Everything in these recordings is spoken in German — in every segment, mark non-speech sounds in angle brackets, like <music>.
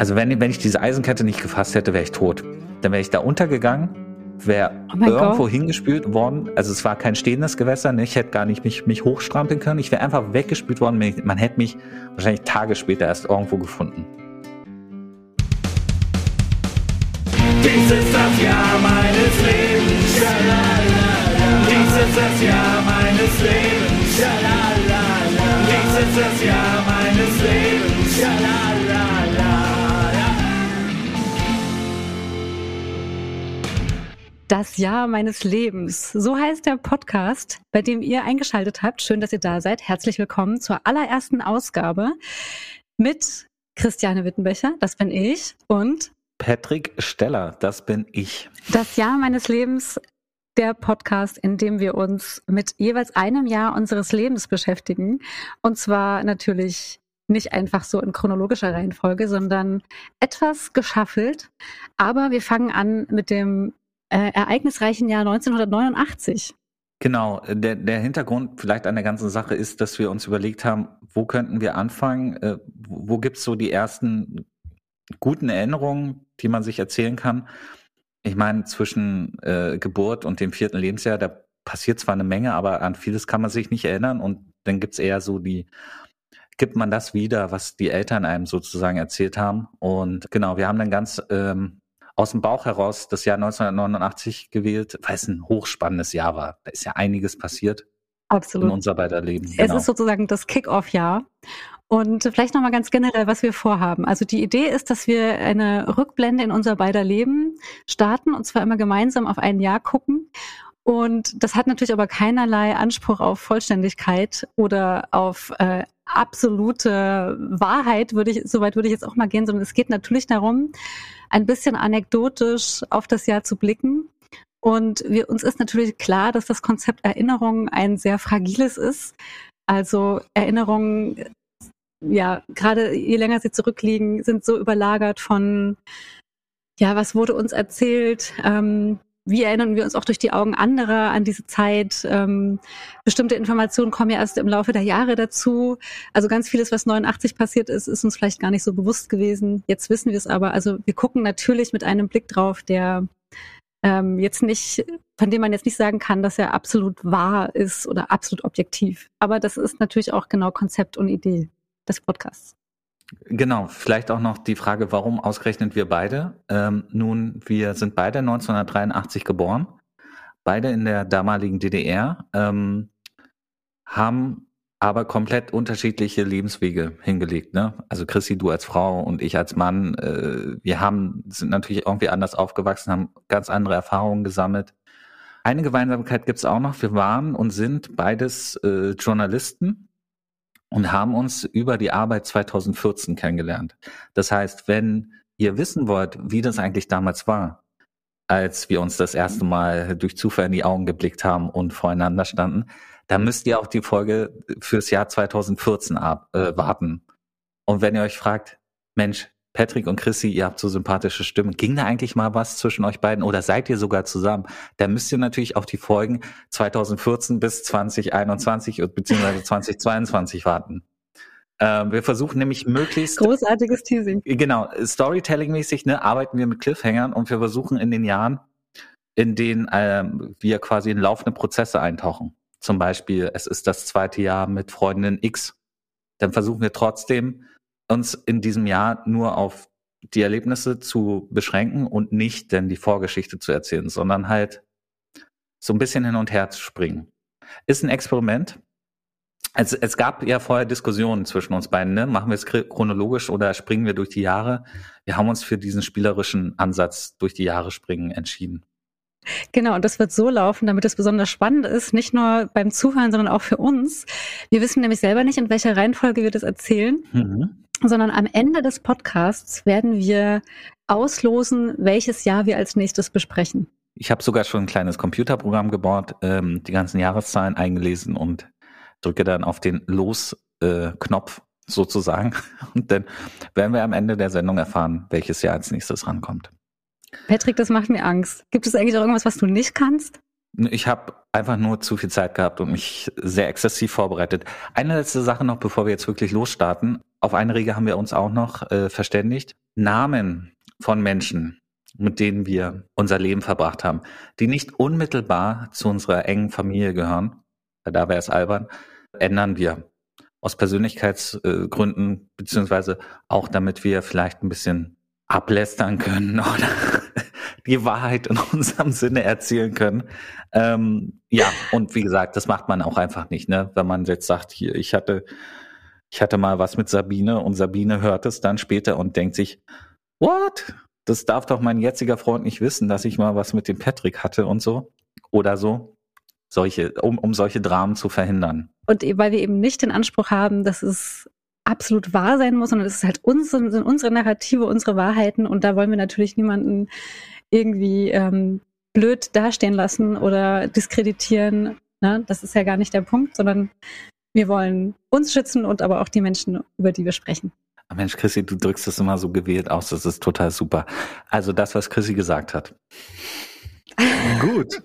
Also wenn, wenn ich diese Eisenkette nicht gefasst hätte, wäre ich tot. Dann wäre ich da untergegangen, wäre Oh irgendwo Gott. hingespült worden. Also es war kein stehendes Gewässer, ne? ich hätte gar nicht mich, mich hochstrampeln können. Ich wäre einfach weggespült worden. Man hätte mich wahrscheinlich Tage später erst irgendwo gefunden. Dies ist das Jahr meines Lebens. Schalalala. Dies ist das Jahr meines Lebens. Schalalala. Dies ist das Jahr meines Lebens. Schalalala. Das Jahr meines Lebens. So heißt der Podcast, bei dem ihr eingeschaltet habt. Schön, dass ihr da seid. Herzlich willkommen zur allerersten Ausgabe mit Christiane Wittenbecher, das bin ich, und Patrick Steller, das bin ich. das Jahr meines Lebens, der Podcast, in dem wir uns mit jeweils einem Jahr unseres Lebens beschäftigen. Und zwar natürlich nicht einfach so in chronologischer Reihenfolge, sondern etwas geschaffelt. Aber wir fangen an mit dem äh, ereignisreichen Jahr 1989. Genau, der, der Hintergrund vielleicht an der ganzen Sache ist, dass wir uns überlegt haben, wo könnten wir anfangen, äh, wo wo gibt's so die ersten guten Erinnerungen, die man sich erzählen kann. Ich meine, zwischen äh, Geburt und dem vierten Lebensjahr, da passiert zwar eine Menge, aber an vieles kann man sich nicht erinnern und dann gibt's eher so die, gibt man das wieder, was die Eltern einem sozusagen erzählt haben. Und genau, wir haben dann ganz ähm, aus dem Bauch heraus das Jahr 1989 gewählt, weil es ein hochspannendes Jahr war. Da ist ja einiges passiert in Absolut. unser beider Leben. Es Genau. ist sozusagen das Kick-Off-Jahr. Und vielleicht nochmal ganz generell, was wir vorhaben. Also die Idee ist, dass wir eine Rückblende in unser beider Leben starten und zwar immer gemeinsam auf ein Jahr gucken. Und das hat natürlich aber keinerlei Anspruch auf Vollständigkeit oder auf äh, absolute Wahrheit, würde ich, soweit würde ich jetzt auch mal gehen, sondern es geht natürlich darum, ein bisschen anekdotisch auf das Jahr zu blicken. Und wir, uns ist natürlich klar, dass das Konzept Erinnerung ein sehr fragiles ist. Also Erinnerungen, ja, gerade je länger sie zurückliegen, sind so überlagert von, ja, was wurde uns erzählt, ähm, wie erinnern wir uns auch durch die Augen anderer an diese Zeit? Ähm, bestimmte Informationen kommen ja erst im Laufe der Jahre dazu. Also ganz vieles, was 89 passiert ist, ist uns vielleicht gar nicht so bewusst gewesen. Jetzt wissen wir es aber. Also wir gucken natürlich mit einem Blick drauf, der ähm, jetzt nicht, von dem man jetzt nicht sagen kann, dass er absolut wahr ist oder absolut objektiv. Aber das ist natürlich auch genau Konzept und Idee des Podcasts. Genau, vielleicht auch noch die Frage, warum ausgerechnet wir beide? Ähm, nun, wir sind beide 1983 geboren, beide in der damaligen DDR, ähm, haben aber komplett unterschiedliche Lebenswege hingelegt. Ne? Also Chrissy, du als Frau und ich als Mann, äh, wir haben sind natürlich irgendwie anders aufgewachsen, haben ganz andere Erfahrungen gesammelt. Eine Gemeinsamkeit gibt's auch noch. Wir waren und sind beides äh, Journalisten und haben uns über die Arbeit 2014 kennengelernt. Das heißt, wenn ihr wissen wollt, wie das eigentlich damals war, als wir uns das erste Mal durch Zufall in die Augen geblickt haben und voreinander standen, dann müsst ihr auch die Folge fürs Jahr 2014 ab, äh, warten. Und wenn ihr euch fragt, Mensch, Patrick und Chrissy, ihr habt so sympathische Stimmen, ging da eigentlich mal was zwischen euch beiden oder seid ihr sogar zusammen? Dann müsst ihr natürlich auf die Folgen 2014 bis 2021 und- beziehungsweise 2022 warten. Ähm, wir versuchen nämlich möglichst Großartiges Teasing. Genau, Storytelling-mäßig ne, arbeiten wir mit Cliffhangern und wir versuchen in den Jahren, in denen ähm, wir quasi in laufende Prozesse eintauchen. Zum Beispiel, es ist das zweite Jahr mit Freundin X. Dann versuchen wir trotzdem, uns in diesem Jahr nur auf die Erlebnisse zu beschränken und nicht denn die Vorgeschichte zu erzählen, sondern halt so ein bisschen hin und her zu springen. Ist ein Experiment. Es, es gab ja vorher Diskussionen zwischen uns beiden, ne? Machen wir es chro- chronologisch oder springen wir durch die Jahre? Wir haben uns für diesen spielerischen Ansatz durch die Jahre springen entschieden. Genau, und das wird so laufen, damit es besonders spannend ist, nicht nur beim Zuhören, sondern auch für uns. Wir wissen nämlich selber nicht, in welcher Reihenfolge wir das erzählen, Mhm. Sondern am Ende des Podcasts werden wir auslosen, welches Jahr wir als nächstes besprechen. Ich habe sogar schon ein kleines Computerprogramm gebaut, ähm, die ganzen Jahreszahlen eingelesen und drücke dann auf den Los-Knopf sozusagen. <laughs> Und dann werden wir am Ende der Sendung erfahren, welches Jahr als nächstes rankommt. Patrick, das macht mir Angst. Gibt es eigentlich auch irgendwas, was du nicht kannst? Ich habe einfach nur zu viel Zeit gehabt und mich sehr exzessiv vorbereitet. Eine letzte Sache noch, bevor wir jetzt wirklich losstarten. Auf eine Regel haben wir uns auch noch äh, verständigt. Namen von Menschen, mit denen wir unser Leben verbracht haben, die nicht unmittelbar zu unserer engen Familie gehören, da wäre es albern, ändern wir. Aus Persönlichkeitsgründen, beziehungsweise auch damit wir vielleicht ein bisschen ablästern können <laughs> oder die Wahrheit in unserem Sinne erzählen können. Ähm, ja, und wie gesagt, das macht man auch einfach nicht, ne? Wenn man jetzt sagt, hier, ich hatte, ich hatte mal was mit Sabine und Sabine hört es dann später und denkt sich, what? Das darf doch mein jetziger Freund nicht wissen, dass ich mal was mit dem Patrick hatte und so. Oder so solche, um, um solche Dramen zu verhindern. Und weil wir eben nicht den Anspruch haben, dass es absolut wahr sein muss, sondern es ist halt unsere, sind unsere Narrative, unsere Wahrheiten und da wollen wir natürlich niemanden irgendwie ähm, blöd dastehen lassen oder diskreditieren. Ne? Das ist ja gar nicht der Punkt, sondern wir wollen uns schützen und aber auch die Menschen, über die wir sprechen. Mensch, Chrissy, du drückst das immer so gewählt aus, das ist total super. Also das, was Chrissy gesagt hat. <laughs> Gut.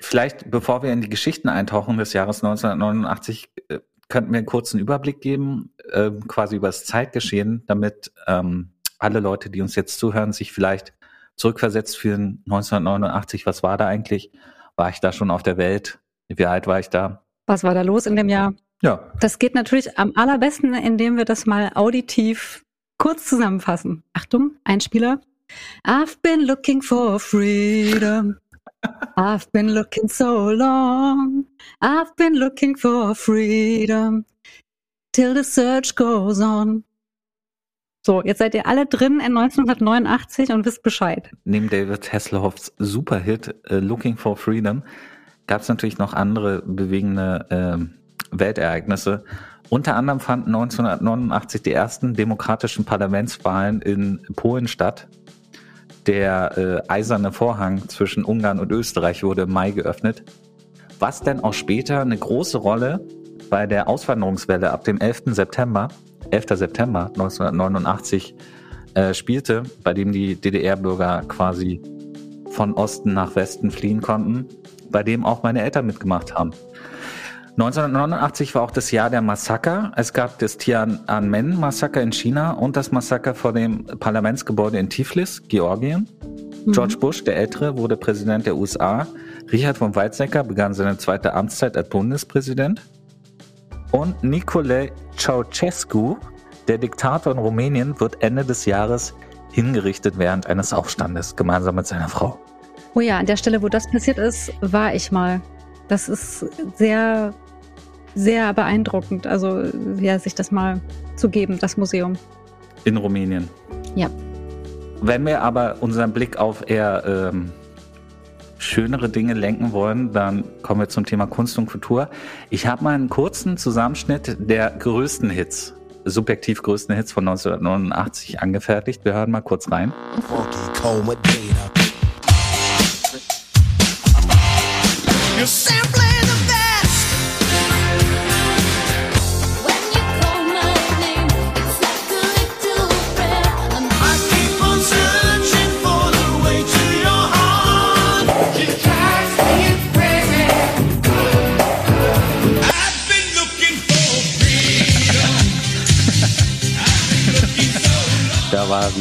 Vielleicht, bevor wir in die Geschichten eintauchen des Jahres 1989, äh, könnten wir einen kurzen Überblick geben, äh, quasi über das Zeitgeschehen, damit ähm, alle Leute, die uns jetzt zuhören, sich vielleicht zurückversetzt fühlen. 1989, was war da eigentlich? War ich da schon auf der Welt? Wie alt war ich da? Was war da los in dem Jahr? Ja. Das geht natürlich am allerbesten, indem wir das mal auditiv kurz zusammenfassen. Achtung, Einspieler. I've been looking for freedom. I've been looking so long. I've been looking for freedom. Till the search goes on. So, jetzt seid ihr alle drin in 1989 und wisst Bescheid. Neben David Hasselhoffs Superhit uh, Looking for Freedom gab es natürlich noch andere bewegende äh, Weltereignisse. Unter anderem fanden 1989 die ersten demokratischen Parlamentswahlen in Polen statt. Der äh, eiserne Vorhang zwischen Ungarn und Österreich wurde im Mai geöffnet, was dann auch später eine große Rolle bei der Auswanderungswelle ab dem 11. September, 11. September 1989 äh, spielte, bei dem die DDR-Bürger quasi von Osten nach Westen fliehen konnten, bei dem auch meine Eltern mitgemacht haben. 1989 war auch das Jahr der Massaker. Es gab das Tiananmen-Massaker in China und das Massaker vor dem Parlamentsgebäude in Tiflis, Georgien. Mhm. George Bush, der Ältere, wurde Präsident der USA. Richard von Weizsäcker begann seine zweite Amtszeit als Bundespräsident. Und Nicolae Ceausescu, der Diktator in Rumänien, wird Ende des Jahres hingerichtet während eines Aufstandes, gemeinsam mit seiner Frau. Oh ja, an der Stelle, wo das passiert ist, war ich mal. Das ist sehr sehr beeindruckend. Also ja, sich das mal zu geben, das Museum. In Rumänien. Ja. Wenn wir aber unseren Blick auf eher ähm, schönere Dinge lenken wollen, dann kommen wir zum Thema Kunst und Kultur. Ich habe mal einen kurzen Zusammenschnitt der größten subjektiv größten Hits von 1989 angefertigt. Wir hören mal kurz rein. You're simply war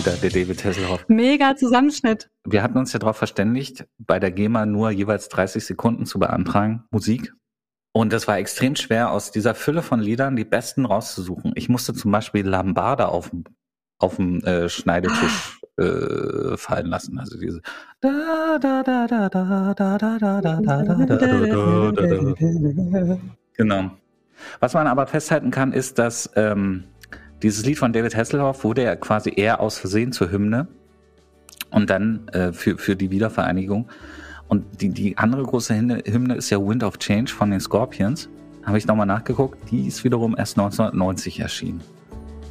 wieder der David Hasselhoff. Mega Zusammenschnitt. Wir hatten uns ja darauf verständigt, bei der GEMA nur jeweils 30 Sekunden zu beantragen, Musik. Und es war extrem schwer, aus dieser Fülle von Liedern die besten rauszusuchen. Ich musste zum Beispiel Lambada auf, auf dem äh, Schneidetisch äh, fallen lassen. Also diese Genau. Was man aber festhalten kann, ist, dass ähm, dieses Lied von David Hasselhoff wurde ja quasi eher aus Versehen zur Hymne und dann äh, für, für die Wiedervereinigung. Und die, die andere große Hymne ist ja Wind of Change von den Scorpions. Habe ich nochmal nachgeguckt. Die ist wiederum erst 1990 erschienen.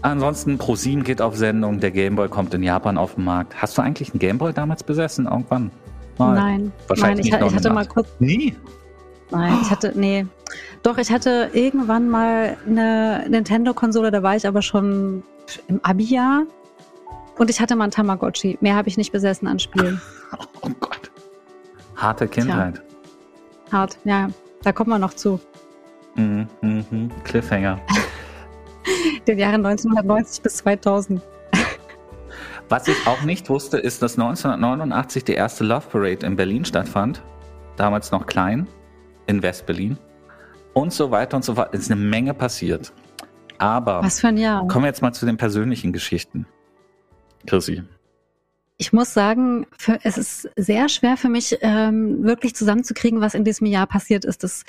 Ansonsten ProSieben geht auf Sendung, der Gameboy kommt in Japan auf den Markt. Hast du eigentlich einen Gameboy damals besessen irgendwann? Mal. Nein, Wahrscheinlich Nein ich, ich hatte mal kurz. Nie? Nein, ich hatte, nee. Doch, ich hatte irgendwann mal eine Nintendo-Konsole, da war ich aber schon im Abi-Jahr. Und ich hatte mal ein Tamagotchi. Mehr habe ich nicht besessen an Spielen. <laughs> Oh Gott. Harte Kindheit. Tja. Hart, ja. Da kommt man noch zu. Mhm, mhm. Cliffhanger. Den Jahren 1990 bis 2000. <laughs> Was ich auch nicht wusste, ist, dass 1989 die erste Love Parade in Berlin stattfand. Damals noch klein, in West-Berlin. Und so weiter und so fort. Es ist eine Menge passiert. Aber Was für ein Jahr. kommen wir jetzt mal zu den persönlichen Geschichten. Chrissy. Ich muss sagen, für, es ist sehr schwer für mich, ähm, wirklich zusammenzukriegen, was in diesem Jahr passiert ist. Das,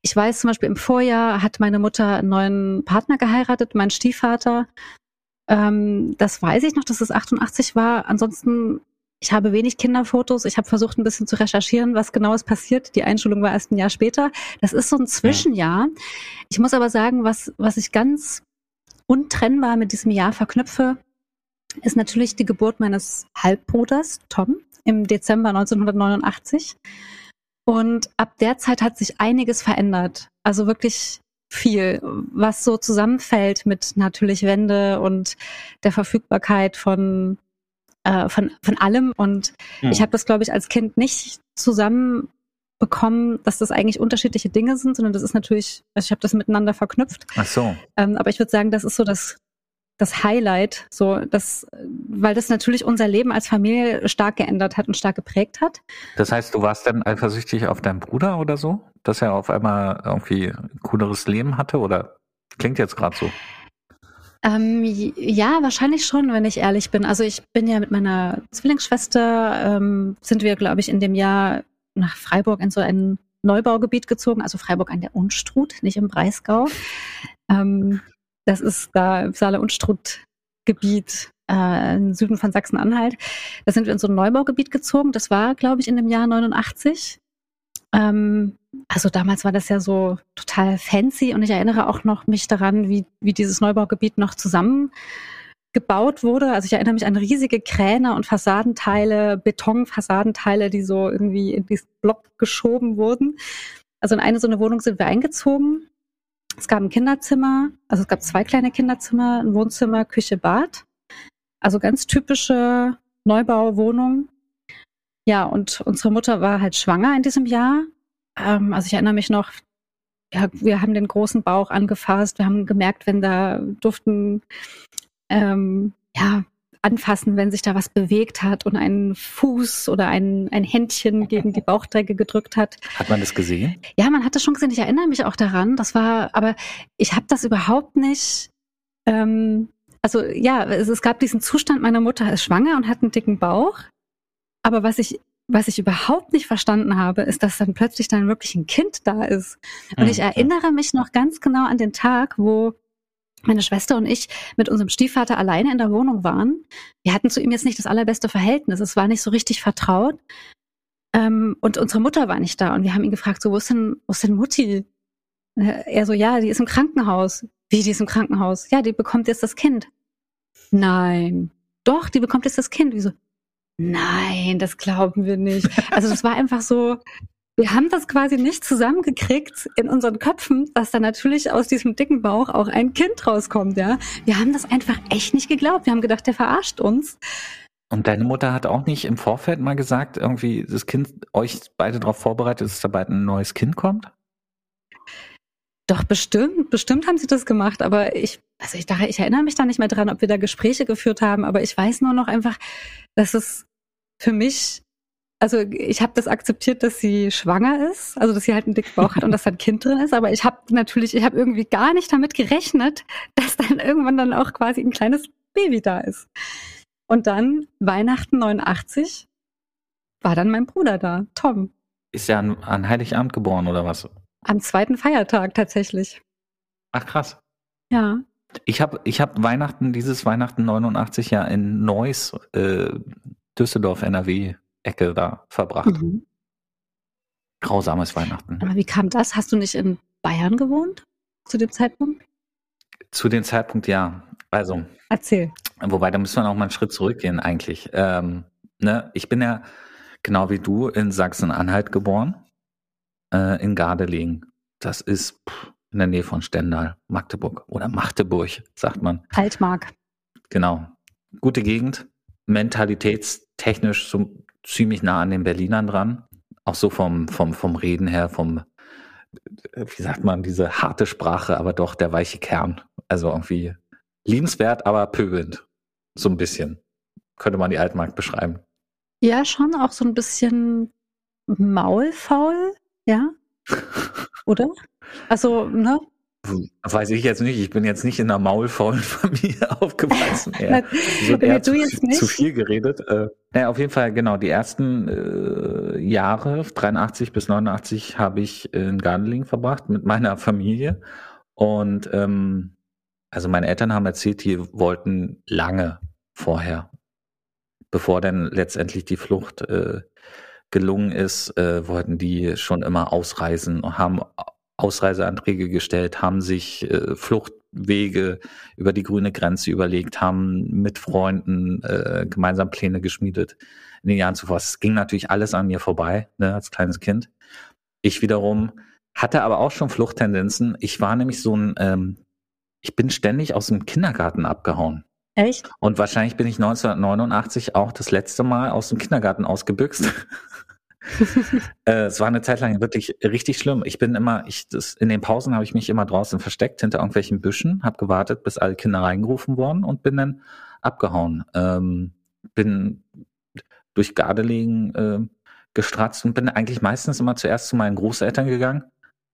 ich weiß zum Beispiel, im Vorjahr hat meine Mutter einen neuen Partner geheiratet, mein Stiefvater. Ähm, das weiß ich noch, dass es 88 war. Ansonsten, ich habe wenig Kinderfotos. Ich habe versucht, ein bisschen zu recherchieren, was genau ist passiert. Die Einschulung war erst ein Jahr später. Das ist so ein Zwischenjahr. Ich muss aber sagen, was, was ich ganz untrennbar mit diesem Jahr verknüpfe, ist natürlich die Geburt meines Halbbruders Tom im Dezember 1989. Und ab der Zeit hat sich einiges verändert. Also wirklich viel, was so zusammenfällt mit natürlich Wende und der Verfügbarkeit von, äh, von, von allem. Und Hm. ich habe das, glaube ich, als Kind nicht zusammen bekommen, dass das eigentlich unterschiedliche Dinge sind, sondern das ist natürlich, also ich habe das miteinander verknüpft. Ach so. Ähm, aber ich würde sagen, das ist so das, das Highlight, so das, weil das natürlich unser Leben als Familie stark geändert hat und stark geprägt hat. Das heißt, du warst dann eifersüchtig auf deinen Bruder oder so? Dass er auf einmal irgendwie ein cooleres Leben hatte? Oder klingt jetzt gerade so? Ähm, ja, wahrscheinlich schon, wenn ich ehrlich bin. Also ich bin ja mit meiner Zwillingsschwester, ähm, sind wir, glaube ich, in dem Jahr nach Freiburg in so ein Neubaugebiet gezogen, also Freiburg an der Unstrut, nicht im Breisgau. Ähm, das ist da im Saale-Unstrut-Gebiet äh, im Süden von Sachsen-Anhalt. Da sind wir in so ein Neubaugebiet gezogen. Das war, glaube ich, in dem Jahr 89. Ähm, also damals war das ja so total fancy und ich erinnere auch noch mich daran, wie, wie dieses Neubaugebiet noch zusammengebaut wurde. Also ich erinnere mich an riesige Kräne und Fassadenteile, Betonfassadenteile, die so irgendwie in diesen Block geschoben wurden. Also in eine so eine Wohnung sind wir eingezogen. Es gab ein Kinderzimmer, also es gab zwei kleine Kinderzimmer, ein Wohnzimmer, Küche, Bad. Also ganz typische Neubauwohnung. Ja, und unsere Mutter war halt schwanger in diesem Jahr. Ähm, also ich erinnere mich noch, ja, wir haben den großen Bauch angefasst, wir haben gemerkt, wenn da durften ähm, ja anfassen, wenn sich da was bewegt hat und ein Fuß oder ein, ein Händchen gegen die Bauchdecke gedrückt hat. Hat man das gesehen? Ja, man hat das schon gesehen. Ich erinnere mich auch daran. Das war, aber ich habe das überhaupt nicht. Ähm, also ja, es, es gab diesen Zustand, meine Mutter ist schwanger und hat einen dicken Bauch. Aber was ich, was ich überhaupt nicht verstanden habe, ist, dass dann plötzlich dann wirklich ein Kind da ist. Und ich Mhm. erinnere mich noch ganz genau an den Tag, wo meine Schwester und ich mit unserem Stiefvater alleine in der Wohnung waren. Wir hatten zu ihm jetzt nicht das allerbeste Verhältnis. Es war nicht so richtig vertraut. Ähm, und unsere Mutter war nicht da. Und wir haben ihn gefragt, so, wo ist denn, wo ist denn Mutti? Er so, ja, die ist im Krankenhaus. Wie, die ist im Krankenhaus? Ja, die bekommt jetzt das Kind. Nein. Doch, die bekommt jetzt das Kind. Wieso? Nein, das glauben wir nicht. Also das war einfach so, wir haben das quasi nicht zusammengekriegt in unseren Köpfen, dass da natürlich aus diesem dicken Bauch auch ein Kind rauskommt, ja. Wir haben das einfach echt nicht geglaubt. Wir haben gedacht, der verarscht uns. Und deine Mutter hat auch nicht im Vorfeld mal gesagt, irgendwie das Kind, euch beide darauf vorbereitet, dass da bald ein neues Kind kommt? Doch, bestimmt, bestimmt haben sie das gemacht, aber ich, also ich dachte, ich erinnere mich da nicht mehr dran, ob wir da Gespräche geführt haben, aber ich weiß nur noch einfach, dass es für mich, also ich habe das akzeptiert, dass sie schwanger ist, also dass sie halt einen dicken Bauch hat und dass da ein Kind drin ist, aber ich habe natürlich, ich habe irgendwie gar nicht damit gerechnet, dass dann irgendwann dann auch quasi ein kleines Baby da ist. Und dann Weihnachten 89 war dann mein Bruder da, Tom, Ist ja an, an Heiligabend geboren oder was? am zweiten Feiertag tatsächlich. Ach krass. Ja. Ich habe ich hab Weihnachten, dieses Weihnachten 89 ja in Neuss, äh, Düsseldorf, NRW, Ecke da verbracht. Mhm. Grausames Weihnachten. Aber wie kam das? Hast du nicht in Bayern gewohnt zu dem Zeitpunkt? Zu dem Zeitpunkt ja. Also, Erzähl. wobei, da müssen wir noch mal einen Schritt zurückgehen eigentlich. Ähm, ne, ich bin ja genau wie du in Sachsen-Anhalt geboren, äh, in Gardelegen. Das ist pff, in der Nähe von Stendal, Magdeburg oder Magdeburg, sagt man. Altmark. Genau. Gute Gegend, mentalitätstechnisch so ziemlich nah an den Berlinern dran. Auch so vom, vom, vom Reden her, vom, wie sagt man, diese harte Sprache, aber doch der weiche Kern. Also irgendwie liebenswert, aber pöbelnd. So ein bisschen. könnte man die Altmark beschreiben. Ja, schon auch so ein bisschen maulfaul, ja? <laughs> Oder? Also, ne? Weiß ich jetzt nicht. Ich bin jetzt nicht in einer maulfaulen <laughs> Familie aufgewachsen. Eher, so eher du zu, jetzt nicht? zu viel geredet. Äh, naja, auf jeden Fall, genau. Die ersten äh, Jahre, 83 bis 89, habe ich in Gardeling verbracht mit meiner Familie. Und ähm, also meine Eltern haben erzählt, die wollten lange vorher, bevor dann letztendlich die Flucht äh, gelungen ist, äh, wollten die schon immer ausreisen und haben Ausreiseanträge gestellt, haben sich äh, Fluchtwege über die grüne Grenze überlegt, haben mit Freunden äh, gemeinsam Pläne geschmiedet in den Jahren zuvor. Es ging natürlich alles an mir vorbei, ne, als kleines Kind. Ich wiederum hatte aber auch schon Fluchttendenzen. Ich war nämlich so ein, ähm, ich bin ständig aus dem Kindergarten abgehauen. Echt? Und wahrscheinlich bin ich 1989 auch das letzte Mal aus dem Kindergarten ausgebüxt. <laughs> äh, es war eine Zeit lang wirklich richtig schlimm. Ich bin immer, ich, das, in den Pausen habe ich mich immer draußen versteckt hinter irgendwelchen Büschen, habe gewartet, bis alle Kinder reingerufen wurden und bin dann abgehauen. Ähm, bin durch Gardelegen äh, gestratzt und bin eigentlich meistens immer zuerst zu meinen Großeltern gegangen.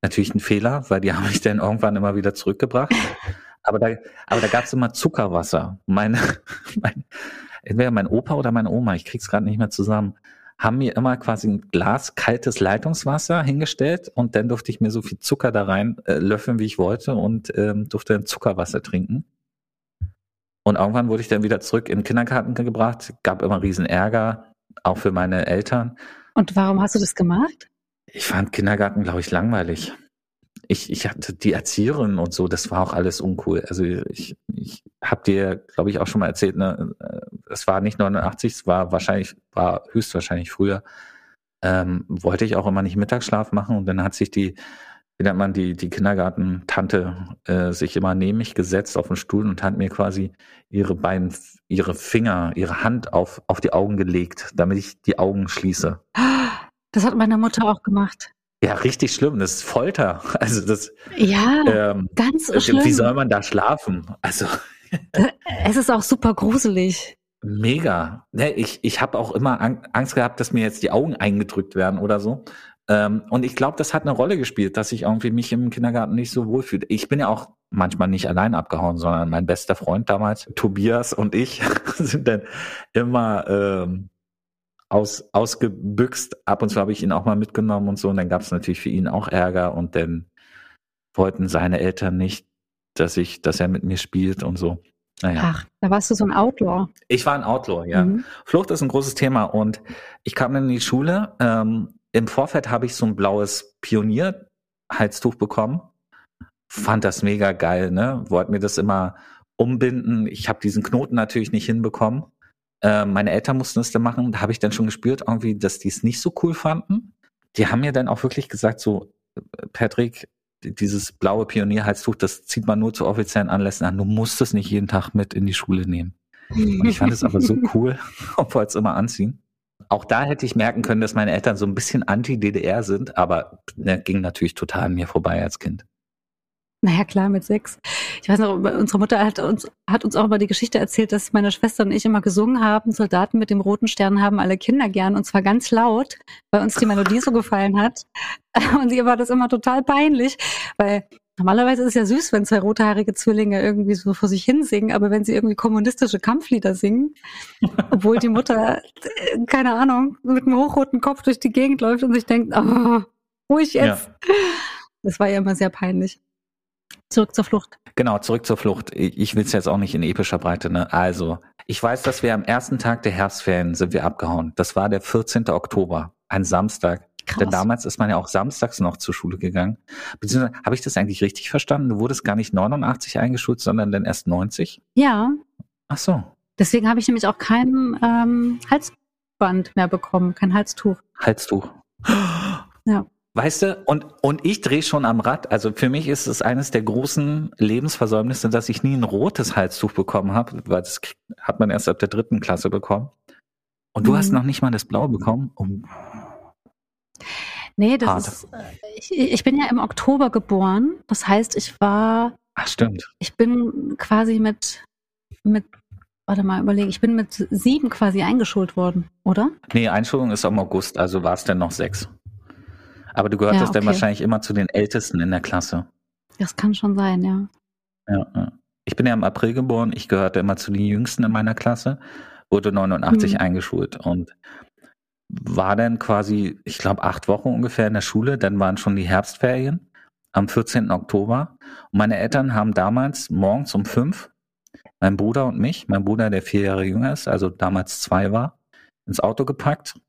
Natürlich ein Fehler, weil die <laughs> haben mich dann irgendwann immer wieder zurückgebracht. Aber da, aber da gab es immer Zuckerwasser. Meine, <laughs> mein, entweder mein Opa oder meine Oma, ich krieg's gerade nicht mehr zusammen, haben mir immer quasi ein Glas kaltes Leitungswasser hingestellt und dann durfte ich mir so viel Zucker da rein äh, löffeln, wie ich wollte und ähm, durfte dann Zuckerwasser trinken. Und irgendwann wurde ich dann wieder zurück in den Kindergarten gebracht, gab immer riesen Ärger, auch für meine Eltern. Und warum hast du das gemacht? Ich fand Kindergarten, glaube ich, langweilig. Ich, ich hatte die Erzieherin und so, das war auch alles uncool. Also ich, ich habe dir, glaube ich, auch schon mal erzählt, ne, äh, es war nicht 89, es war wahrscheinlich, war höchstwahrscheinlich früher. Ähm, wollte ich auch immer nicht Mittagsschlaf machen und dann hat sich die, wie nennt man die, die Kindergartentante äh, sich immer neben mich gesetzt auf den Stuhl und hat mir quasi ihre beiden, ihre Finger, ihre Hand auf, auf die Augen gelegt, damit ich die Augen schließe. Das hat meine Mutter auch gemacht. Ja, richtig schlimm. Das ist Folter. <laughs> Also das, Ja, ähm, ganz wie schlimm. soll man da schlafen? Also Es ist auch super gruselig. mega. Ne, ich ich habe auch immer Ang- Angst gehabt, dass mir jetzt die Augen eingedrückt werden oder so. Ähm, und ich glaube, das hat eine Rolle gespielt, dass ich irgendwie mich im Kindergarten nicht so wohlfühle. Ich bin ja auch manchmal nicht allein abgehauen, sondern mein bester Freund damals, Tobias und ich, <laughs> sind dann immer ähm, aus, ausgebüxt. Ab und zu habe ich ihn auch mal mitgenommen und so. Und dann gab es natürlich für ihn auch Ärger und dann wollten seine Eltern nicht, dass ich, dass er mit mir spielt und so. Naja. Ach, da warst du so ein Outlaw. Ich war ein Outlaw, ja. Mhm. Flucht ist ein großes Thema und ich kam in die Schule. Ähm, Im Vorfeld habe ich so ein blaues Pionier-Halstuch bekommen. Fand das mega geil, ne? Wollte mir das immer umbinden. Ich habe diesen Knoten natürlich nicht hinbekommen. Äh, meine Eltern mussten es dann machen. Da habe ich dann schon gespürt, irgendwie, dass die es nicht so cool fanden. Die haben mir dann auch wirklich gesagt, so, äh, Patrick, dieses blaue Pionierhalstuch, das zieht man nur zu offiziellen Anlässen an. Du musst es nicht jeden Tag mit in die Schule nehmen. Und ich fand es aber so <laughs> cool <laughs> und wollte es immer anziehen. Auch da hätte ich merken können, dass meine Eltern so ein bisschen anti-DDR sind, aber ne, ging natürlich total an mir vorbei als Kind. Naja, klar, mit sechs. Ich weiß noch, unsere Mutter hat uns, hat uns auch mal die Geschichte erzählt, dass meine Schwester und ich immer gesungen haben, Soldaten mit dem roten Stern haben alle Kinder gern, und zwar ganz laut, weil uns die Melodie so gefallen hat. <laughs> Und ihr war das immer total peinlich, weil normalerweise ist es ja süß, wenn zwei rothaarige Zwillinge irgendwie so vor sich hin singen, aber wenn sie irgendwie kommunistische Kampflieder singen, obwohl die Mutter, äh, keine Ahnung, mit einem hochroten Kopf durch die Gegend läuft und sich denkt, oh, ruhig jetzt. Das war ihr immer sehr peinlich. Zurück zur Flucht. Genau, zurück zur Flucht. Ich will es jetzt auch nicht in epischer Breite. Ne? Also, ich weiß, dass wir am ersten Tag der Herbstferien sind wir abgehauen. Das war der 14. Oktober, ein Samstag. Denn Krass. damals ist man ja auch samstags noch zur Schule gegangen. Beziehungsweise, habe ich das eigentlich richtig verstanden? Du wurdest gar nicht 89 eingeschult, sondern dann erst 90? Ja, Ach so, deswegen habe ich nämlich auch kein ähm, Halsband mehr bekommen, kein Halstuch. Halstuch. Ja. Weißt du, und, und ich drehe schon am Rad. Also für mich ist es eines der großen Lebensversäumnisse, dass ich nie ein rotes Halstuch bekommen habe, weil das hat man erst ab der dritten Klasse bekommen. Und du Mhm. hast noch nicht mal das Blaue bekommen? Oh, Nee, das Hart. ist, äh, ich, ich bin ja im Oktober geboren. Das heißt, ich war, ach, stimmt. ich bin quasi mit, mit warte mal, überlege, ich bin mit sieben quasi eingeschult worden, oder? Nee, Einschulung ist im August, also war es denn noch sechs. Aber du gehörtest Ja, okay. dann wahrscheinlich immer zu den Ältesten in der Klasse. Das kann schon sein, ja. Ja, ja. Ich bin ja im April geboren, ich gehörte immer zu den Jüngsten in meiner Klasse, wurde 89 Mhm. eingeschult und war dann quasi, ich glaube, acht Wochen ungefähr in der Schule, dann waren schon die Herbstferien am 14. Oktober. Und meine Eltern haben damals morgens um fünf mein Bruder und mich, mein Bruder, der vier Jahre jünger ist, also damals zwei war, ins Auto gepackt,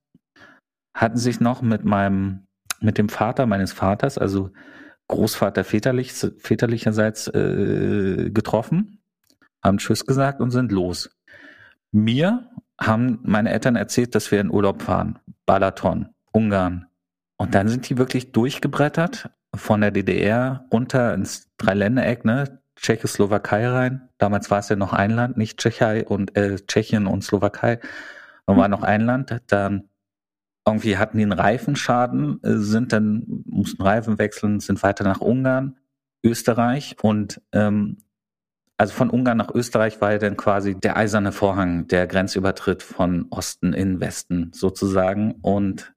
hatten sich noch mit meinem, mit dem Vater meines Vaters, also Großvater väterlich, väterlicherseits äh, getroffen, haben Tschüss gesagt und sind los. Mir haben meine Eltern erzählt, dass wir in Urlaub fahren. Balaton, Ungarn. Und dann sind die wirklich durchgebrettert von der DDR runter ins Dreiländereck, ne? Tschechoslowakei rein. Damals war es ja noch ein Land, nicht Tschechei und äh, Tschechien und Slowakei. Und war noch ein Land. Dann irgendwie hatten die einen Reifenschaden, äh, sind dann, mussten Reifen wechseln, sind weiter nach Ungarn, Österreich und ähm, also von Ungarn nach Österreich war ja dann quasi der eiserne Vorhang, der Grenzübertritt von Osten in Westen sozusagen. Und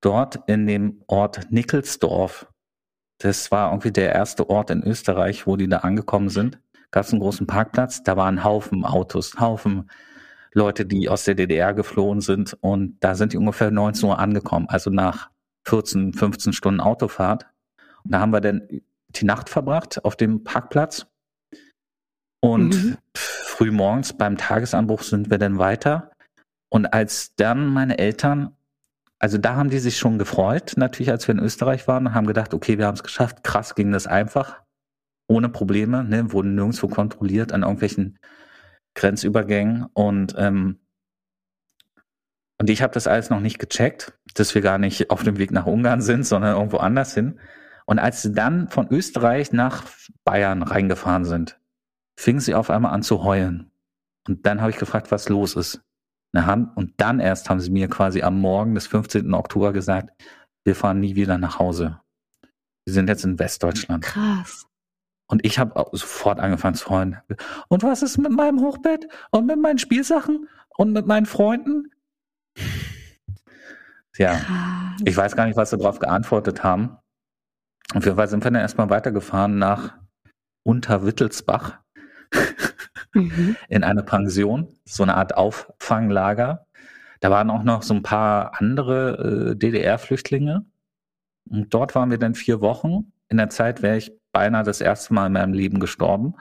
dort in dem Ort Nickelsdorf, das war irgendwie der erste Ort in Österreich, wo die da angekommen sind, gab es einen großen Parkplatz. Da waren Haufen Autos, Haufen Leute, die aus der DDR geflohen sind. Und da sind die ungefähr 19 Uhr angekommen, also nach 14, 15 Stunden Autofahrt. Und da haben wir dann die Nacht verbracht auf dem Parkplatz. Und Mhm. früh morgens beim Tagesanbruch sind wir dann weiter. Und als dann meine Eltern, also da haben die sich schon gefreut, natürlich, als wir in Österreich waren, haben gedacht, okay, wir haben es geschafft. Krass ging das einfach. Ohne Probleme, ne, wurden nirgendwo kontrolliert an irgendwelchen Grenzübergängen. Und, ähm, und ich habe das alles noch nicht gecheckt, dass wir gar nicht auf dem Weg nach Ungarn sind, sondern irgendwo anders hin. Und als sie dann von Österreich nach Bayern reingefahren sind, fingen sie auf einmal an zu heulen. Und dann habe ich gefragt, was los ist. Und dann erst haben sie mir quasi am Morgen des 15. Oktober gesagt, wir fahren nie wieder nach Hause. Wir sind jetzt in Westdeutschland. Krass. Und ich habe sofort angefangen zu heulen. Und was ist mit meinem Hochbett und mit meinen Spielsachen und mit meinen Freunden? Ja, Krass. ich weiß gar nicht, was sie darauf geantwortet haben. Auf jeden Fall sind wir dann erstmal weitergefahren nach Unterwittelsbach <laughs> Mhm. in eine Pension, so eine Art Auffanglager. Da waren auch noch so ein paar andere äh, DDR-Flüchtlinge. Und dort waren wir dann vier Wochen. In der Zeit wäre ich beinahe das erste Mal in meinem Leben gestorben.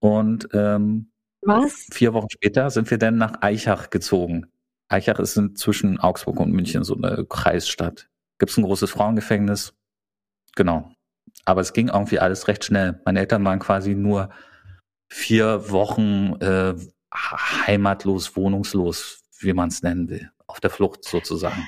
Und ähm, Was? vier Wochen später sind wir dann nach Eichach gezogen. Eichach ist zwischen Augsburg und München so eine Kreisstadt. Gibt es ein großes Frauengefängnis? Genau. Aber es ging irgendwie alles recht schnell. Meine Eltern waren quasi nur vier Wochen äh, heimatlos, wohnungslos, wie man es nennen will. Auf der Flucht sozusagen.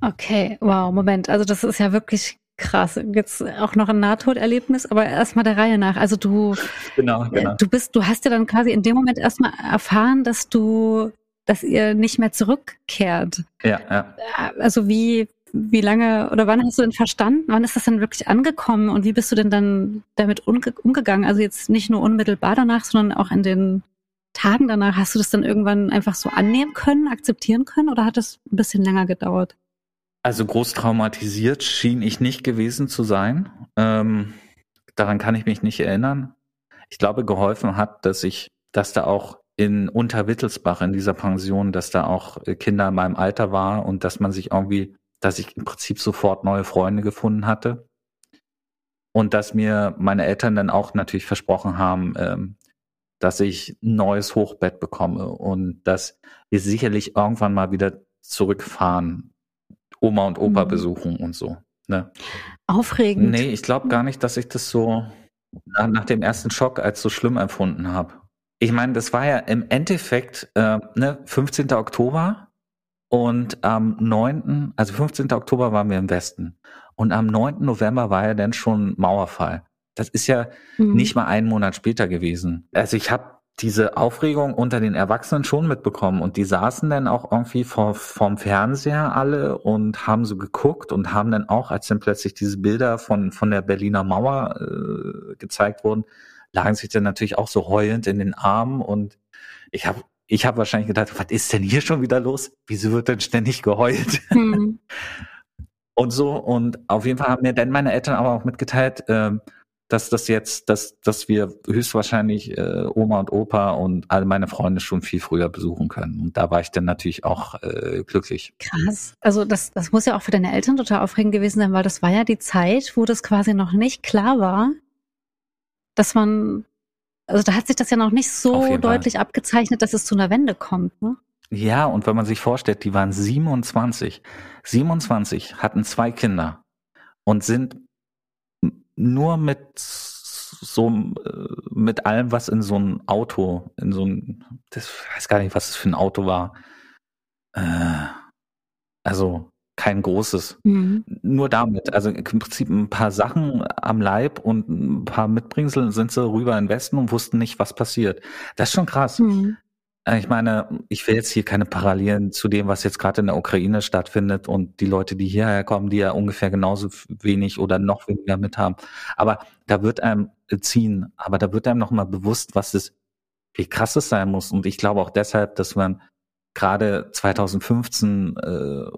Okay, wow, Moment. Also das ist ja wirklich krass. Jetzt auch noch ein Nahtoderlebnis, aber erstmal der Reihe nach. Also du, Genau, äh, du bist, du hast ja dann quasi in dem Moment erstmal erfahren, dass du, dass ihr nicht mehr zurückkehrt. Ja, ja. Also wie, wie lange oder wann hast du denn verstanden? Wann ist das denn wirklich angekommen und wie bist du denn dann damit umge umgegangen? Also jetzt nicht nur unmittelbar danach, sondern auch in den Tagen danach. Hast du das dann irgendwann einfach so annehmen können, akzeptieren können oder hat das ein bisschen länger gedauert? Also groß traumatisiert schien ich nicht gewesen zu sein. Ähm, daran kann ich mich nicht erinnern. Ich glaube, geholfen hat, dass ich, dass da auch in Unterwittelsbach in dieser Pension, dass da auch Kinder in meinem Alter war und dass man sich irgendwie, dass ich im Prinzip sofort neue Freunde gefunden hatte. Und dass mir meine Eltern dann auch natürlich versprochen haben, ähm, dass ich ein neues Hochbett bekomme und dass wir sicherlich irgendwann mal wieder zurückfahren, Oma und Opa Mhm. besuchen und so. Ne? Aufregend. Nee, ich glaube gar nicht, dass ich das so nach, nach dem ersten Schock als so schlimm empfunden habe. Ich meine, das war ja im Endeffekt äh, ne, 15. Oktober und am 9., also 15. Oktober waren wir im Westen und am 9. November war ja dann schon Mauerfall. Das ist ja Mhm. nicht mal einen Monat später gewesen. Also ich habe diese Aufregung unter den Erwachsenen schon mitbekommen und die saßen dann auch irgendwie vor, vorm Fernseher alle und haben so geguckt und haben dann auch, als dann plötzlich diese Bilder von, von der Berliner Mauer äh, gezeigt wurden, lagen sich dann natürlich auch so heulend in den Armen und Ich habe ich hab wahrscheinlich gedacht, was ist denn hier schon wieder los? Wieso wird denn ständig geheult? Hm. <laughs> und so. Und auf jeden Fall haben mir dann meine Eltern aber auch mitgeteilt, ähm, dass das jetzt, dass, dass wir höchstwahrscheinlich äh, Oma und Opa und alle meine Freunde schon viel früher besuchen können. Und da war ich dann natürlich auch äh, glücklich. Krass. Also das, das muss ja auch für deine Eltern total aufregend gewesen sein, weil das war ja die Zeit, wo das quasi noch nicht klar war, dass man, also da hat sich das ja noch nicht so deutlich Fall. abgezeichnet, dass es zu einer Wende kommt. Ne? Ja, und wenn man sich vorstellt, die waren 27. 27 hatten zwei Kinder und sind nur mit so äh, mit allem, was in so ein Auto, in so ein, das ich weiß gar nicht, was es für ein Auto war. Äh, also kein großes. Mhm. Nur damit. Also im Prinzip ein paar Sachen am Leib und ein paar Mitbringsel sind sie rüber in den Westen und wussten nicht, was passiert. Das ist schon krass. Mhm. Äh, ich meine, ich will jetzt hier keine Parallelen zu dem, was jetzt gerade in der Ukraine stattfindet und die Leute, die hierher kommen, die ja ungefähr genauso wenig oder noch weniger mit haben. Aber da wird einem ziehen, aber da wird einem nochmal bewusst, was es, wie krass es sein muss. Und ich glaube auch deshalb, dass man gerade 2015 äh,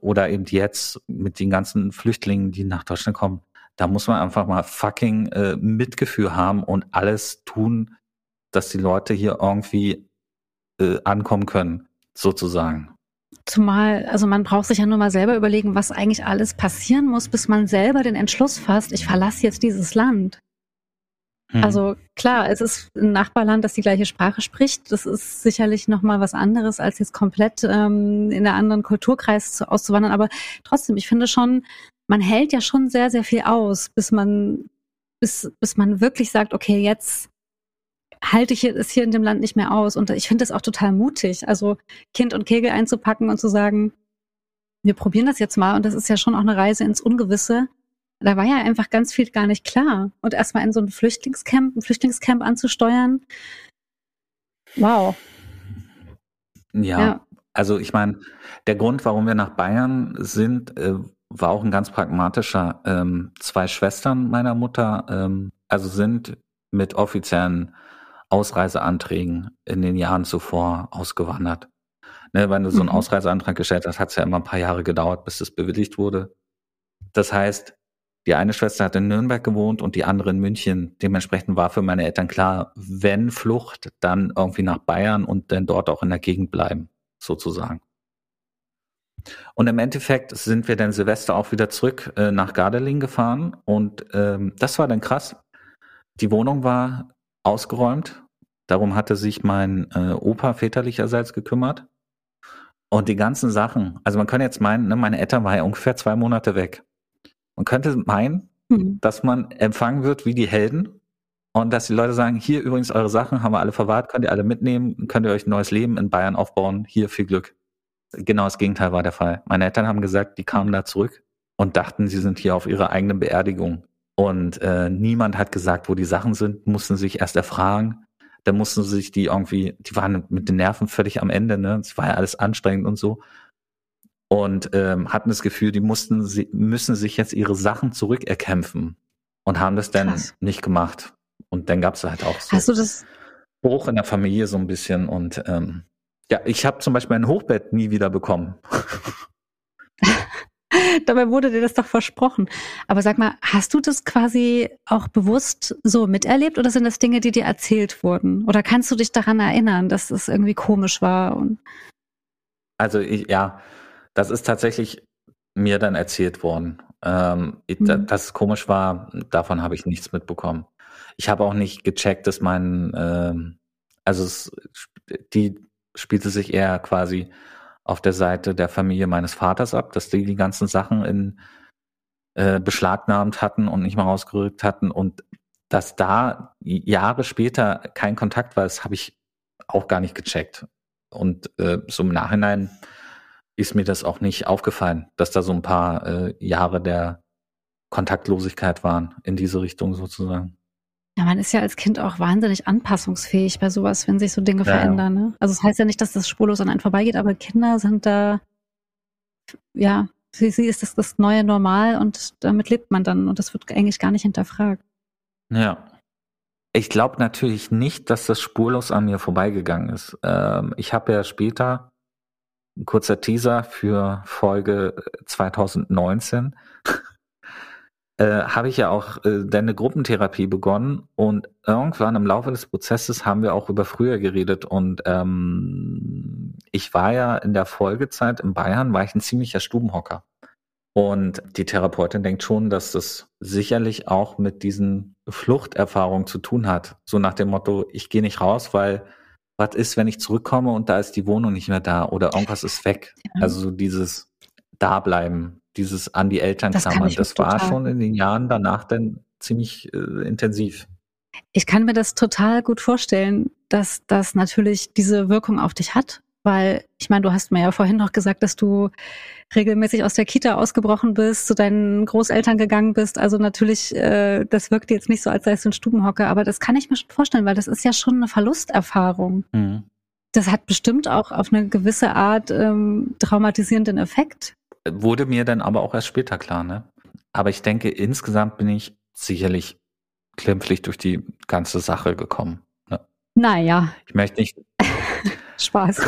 oder eben jetzt mit den ganzen Flüchtlingen, die nach Deutschland kommen, da muss man einfach mal fucking äh, Mitgefühl haben und alles tun, dass die Leute hier irgendwie äh, ankommen können, sozusagen. Zumal, also man braucht sich ja nur mal selber überlegen, was eigentlich alles passieren muss, bis man selber den Entschluss fasst, ich verlasse jetzt dieses Land. Hm. Also klar, es ist ein Nachbarland, das die gleiche Sprache spricht. Das ist sicherlich noch mal was anderes, als jetzt komplett ähm, in einer anderen Kulturkreis zu, auszuwandern. Aber trotzdem, ich finde schon, man hält ja schon sehr, sehr viel aus, bis man, bis, bis man wirklich sagt, okay, jetzt halte ich es hier in dem Land nicht mehr aus. Und ich finde es auch total mutig, also Kind und Kegel einzupacken und zu sagen, wir probieren das jetzt mal. Und das ist ja schon auch eine Reise ins Ungewisse. Da war ja einfach ganz viel gar nicht klar. Und erstmal in so ein Flüchtlingscamp, ein Flüchtlingscamp anzusteuern. Wow. Ja, ja. also ich meine, der Grund, warum wir nach Bayern sind, äh, war auch ein ganz pragmatischer. Ähm, zwei Schwestern meiner Mutter, ähm, also sind mit offiziellen Ausreiseanträgen in den Jahren zuvor ausgewandert. Ne, wenn du so einen mhm. Ausreiseantrag gestellt hast, hat es ja immer ein paar Jahre gedauert, bis es bewilligt wurde. Das heißt, die eine Schwester hat in Nürnberg gewohnt und die andere in München. Dementsprechend war für meine Eltern klar, wenn Flucht, dann irgendwie nach Bayern und dann dort auch in der Gegend bleiben, sozusagen. Und im Endeffekt sind wir dann Silvester auch wieder zurück äh, nach Gardeling gefahren und ähm, das war dann krass. Die Wohnung war ausgeräumt. Darum hatte sich mein äh, Opa väterlicherseits gekümmert. Und die ganzen Sachen, also man kann jetzt meinen, ne, meine Eltern waren ja ungefähr zwei Monate weg. Man könnte meinen, mhm. dass man empfangen wird wie die Helden und dass die Leute sagen, hier übrigens eure Sachen haben wir alle verwahrt, könnt ihr alle mitnehmen, könnt ihr euch ein neues Leben in Bayern aufbauen, hier viel Glück. Genau das Gegenteil war der Fall. Meine Eltern haben gesagt, die kamen da zurück und dachten, sie sind hier auf ihrer eigenen Beerdigung. Und äh, niemand hat gesagt, wo die Sachen sind, mussten sich erst erfragen. Dann mussten sie sich die irgendwie, die waren mit den Nerven völlig am Ende, ne? Es war ja alles anstrengend und so. Und ähm, hatten das Gefühl, die mussten, sie müssen sich jetzt ihre Sachen zurückerkämpfen und haben das dann Krass. nicht gemacht. Und dann gab es halt auch so Hast du das? Bruch in der Familie so ein bisschen. Und ähm, ja, ich habe zum Beispiel ein Hochbett nie wieder bekommen. <laughs> <laughs> Dabei wurde dir das doch versprochen. Aber sag mal, hast du das quasi auch bewusst so miterlebt oder sind das Dinge, die dir erzählt wurden? Oder kannst du dich daran erinnern, dass es irgendwie komisch war? Also ich, ja, das ist tatsächlich mir dann erzählt worden. Ähm, mhm. Dass es komisch war, davon habe ich nichts mitbekommen. Ich habe auch nicht gecheckt, dass mein, ähm, also es, die spielte sich eher quasi auf der Seite der Familie meines Vaters ab, dass die die ganzen Sachen in äh, beschlagnahmt hatten und nicht mal rausgerückt hatten und dass da Jahre später kein Kontakt war, das habe ich auch gar nicht gecheckt. Und äh, so im Nachhinein ist mir das auch nicht aufgefallen, dass da so ein paar äh, Jahre der Kontaktlosigkeit waren in diese Richtung sozusagen. Ja, man ist ja als Kind auch wahnsinnig anpassungsfähig bei sowas, wenn sich so Dinge ja, verändern. Ne? Also es das heißt ja nicht, dass das spurlos an einen vorbeigeht, aber Kinder sind da, ja, für sie ist das das neue Normal und damit lebt man dann und das wird eigentlich gar nicht hinterfragt. Ja. Ich glaube natürlich nicht, dass das spurlos an mir vorbeigegangen ist. Ähm, ich habe ja später, ein kurzer Teaser für Folge 2019, äh, habe ich ja auch äh, dann eine Gruppentherapie begonnen und irgendwann im Laufe des Prozesses haben wir auch über früher geredet und ähm, ich war ja in der Folgezeit in Bayern, war ich ein ziemlicher Stubenhocker. Und die Therapeutin denkt schon, dass das sicherlich auch mit diesen Fluchterfahrungen zu tun hat. So nach dem Motto, ich gehe nicht raus, weil was ist, wenn ich zurückkomme und da ist die Wohnung nicht mehr da oder irgendwas ist weg. Ja. Also so dieses Dableiben, dieses an die Eltern das klammern, das war schon in den Jahren danach dann ziemlich äh, intensiv. Ich kann mir das total gut vorstellen, dass das natürlich diese Wirkung auf dich hat, weil ich meine, du hast mir ja vorhin noch gesagt, dass du regelmäßig aus der Kita ausgebrochen bist, zu deinen Großeltern gegangen bist. Also natürlich, äh, das wirkt jetzt nicht so, als sei es ein Stubenhocker, aber das kann ich mir schon vorstellen, weil das ist ja schon eine Verlusterfahrung. Mhm. Das hat bestimmt auch auf eine gewisse Art ähm, traumatisierenden Effekt. Wurde mir dann aber auch erst später klar, ne? Aber ich denke, insgesamt bin ich sicherlich glimpflich durch die ganze Sache gekommen. Ne? Naja. Ich möchte nicht. <laughs> Spaß.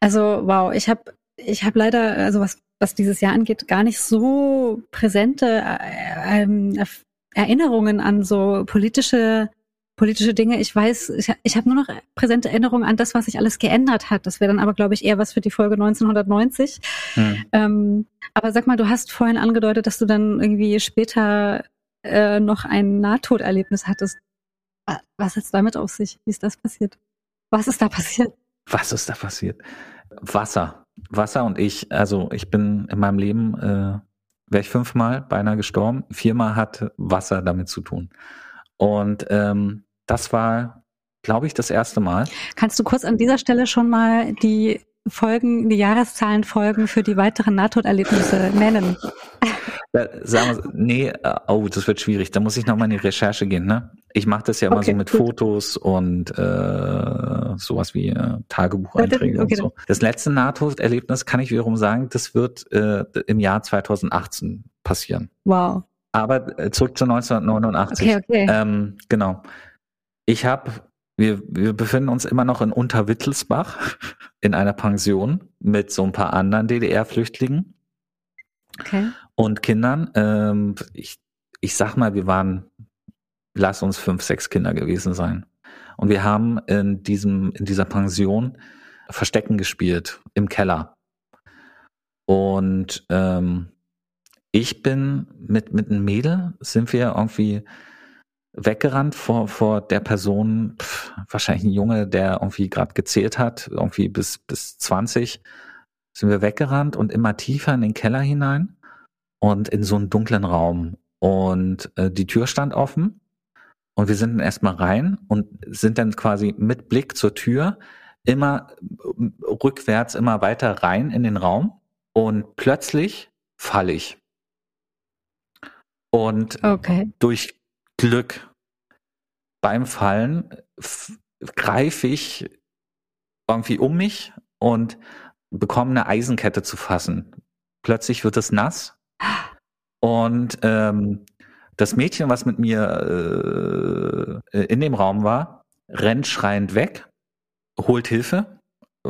also, wow, ich habe ich habe leider, also was, was dieses Jahr angeht, gar nicht so präsente äh, ähm, Erinnerungen an so politische politische Dinge. Ich weiß, ich, ich habe nur noch präsente Erinnerungen an das, was sich alles geändert hat. Das wäre dann aber, glaube ich, eher was für die Folge 1990. Hm. Ähm, aber sag mal, du hast vorhin angedeutet, dass du dann irgendwie später äh, noch ein Nahtoderlebnis hattest. Was hat's damit auf sich? Wie ist das passiert? Was ist da passiert? Was ist da passiert? Wasser. Wasser und ich, also ich bin in meinem Leben, äh, wäre ich fünfmal beinahe gestorben. Viermal hat Wasser damit zu tun. Und ähm, das war, glaube ich, das erste Mal. Kannst du kurz an dieser Stelle schon mal die Folgen, die Jahreszahlenfolgen für die weiteren Nahtoderlebnisse nennen? Sagen wir, nee, äh, oh, das wird schwierig. Da muss ich nochmal in die Recherche gehen, ne? Ich mache das ja immer okay, so mit gut. Fotos und äh, sowas wie äh, Tagebucheinträge okay, und so. Das letzte Nahtoderlebnis kann ich wiederum sagen, das wird äh, im Jahr 2018 passieren. Wow. Aber äh, zurück zu 1989. Okay, okay. Ähm, genau. Ich habe, wir, wir befinden uns immer noch in Unterwittelsbach <laughs> in einer Pension mit so ein paar anderen DDR-Flüchtlingen. Okay und Kindern. Ähm, ich, ich sag mal, wir waren, lass uns fünf, sechs Kinder gewesen sein. Und wir haben in diesem, in dieser Pension Verstecken gespielt im Keller. Und ähm, ich bin mit, mit einem Mädel, sind wir irgendwie weggerannt vor, vor der Person, pff, wahrscheinlich ein Junge, der irgendwie gerade gezählt hat, irgendwie bis, bis 20, sind wir weggerannt und immer tiefer in den Keller hinein und in so einen dunklen Raum. Und äh, die Tür stand offen und wir sind dann erstmal rein und sind dann quasi mit Blick zur Tür immer äh, rückwärts immer weiter rein in den Raum und plötzlich falle ich. Und okay. durch Glück beim Fallen greife ich irgendwie um mich und bekomme eine Eisenkette zu fassen. Plötzlich wird es nass und ähm, das Mädchen, was mit mir äh, in dem Raum war, rennt schreiend weg, holt Hilfe,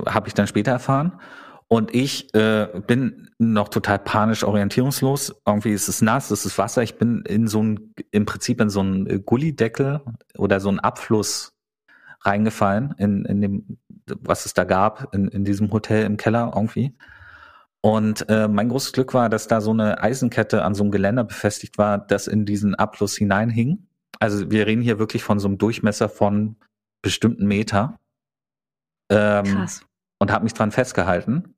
habe ich dann später erfahren. Und ich äh, bin noch total panisch orientierungslos. Irgendwie ist es nass, es ist Wasser. Ich bin in so ein, im Prinzip in so einen Gullideckel oder so einen Abfluss reingefallen, in, in dem, was es da gab, in, in diesem Hotel im Keller irgendwie. Und äh, mein großes Glück war, dass da so eine Eisenkette an so einem Geländer befestigt war, das in diesen Abfluss hineinhing. Also wir reden hier wirklich von so einem Durchmesser von bestimmten Meter. Ähm, Krass. Und habe mich dran festgehalten.